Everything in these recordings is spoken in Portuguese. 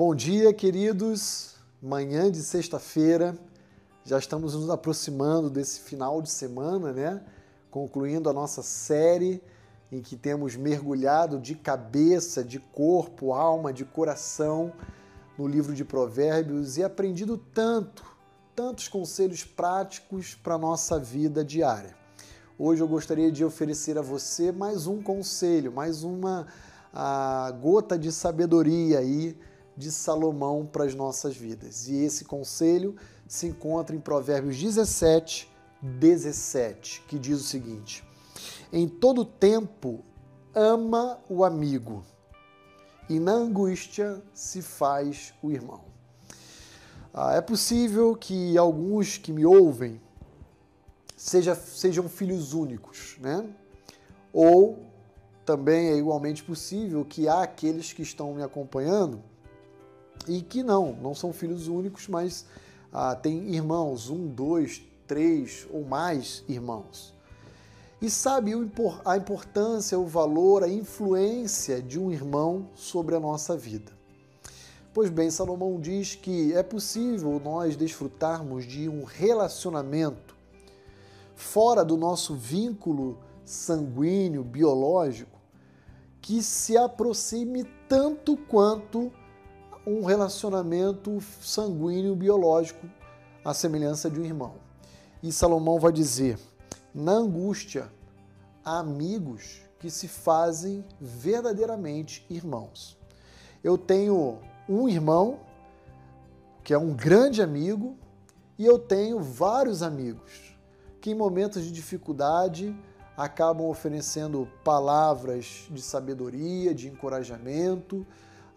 Bom dia, queridos. Manhã de sexta-feira, já estamos nos aproximando desse final de semana, né? Concluindo a nossa série em que temos mergulhado de cabeça, de corpo, alma, de coração no livro de Provérbios e aprendido tanto, tantos conselhos práticos para a nossa vida diária. Hoje eu gostaria de oferecer a você mais um conselho, mais uma a, gota de sabedoria aí de Salomão para as nossas vidas. E esse conselho se encontra em Provérbios 17, 17, que diz o seguinte: Em todo tempo ama o amigo, e na angústia se faz o irmão. Ah, é possível que alguns que me ouvem seja, sejam filhos únicos, né? Ou também é igualmente possível que há aqueles que estão me acompanhando e que não, não são filhos únicos, mas ah, têm irmãos, um, dois, três ou mais irmãos. E sabe a importância, o valor, a influência de um irmão sobre a nossa vida. Pois bem, Salomão diz que é possível nós desfrutarmos de um relacionamento fora do nosso vínculo sanguíneo, biológico, que se aproxime tanto quanto um relacionamento sanguíneo biológico, à semelhança de um irmão. E Salomão vai dizer: na angústia, há amigos que se fazem verdadeiramente irmãos. Eu tenho um irmão que é um grande amigo e eu tenho vários amigos que em momentos de dificuldade acabam oferecendo palavras de sabedoria, de encorajamento,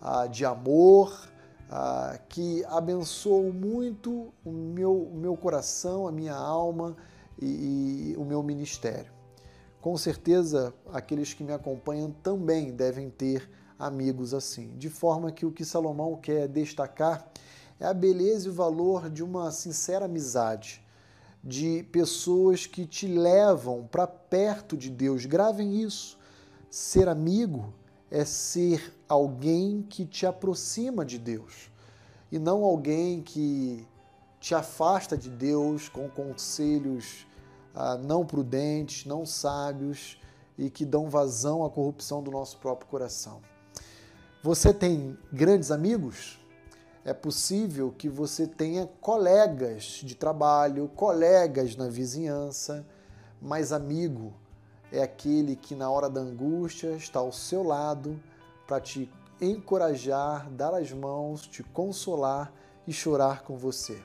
ah, de amor, ah, que abençoam muito o meu, o meu coração, a minha alma e, e o meu ministério. Com certeza, aqueles que me acompanham também devem ter amigos assim. De forma que o que Salomão quer destacar é a beleza e o valor de uma sincera amizade, de pessoas que te levam para perto de Deus. Gravem isso. Ser amigo é ser alguém que te aproxima de Deus e não alguém que te afasta de Deus com conselhos ah, não prudentes, não sábios e que dão vazão à corrupção do nosso próprio coração. Você tem grandes amigos? É possível que você tenha colegas de trabalho, colegas na vizinhança, mas amigo é aquele que na hora da angústia está ao seu lado para te encorajar, dar as mãos, te consolar e chorar com você.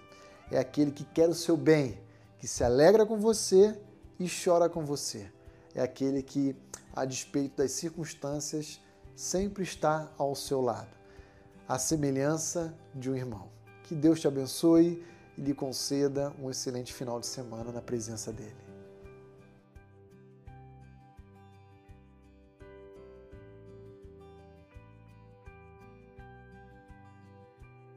É aquele que quer o seu bem, que se alegra com você e chora com você. É aquele que, a despeito das circunstâncias, sempre está ao seu lado. A semelhança de um irmão. Que Deus te abençoe e lhe conceda um excelente final de semana na presença dele.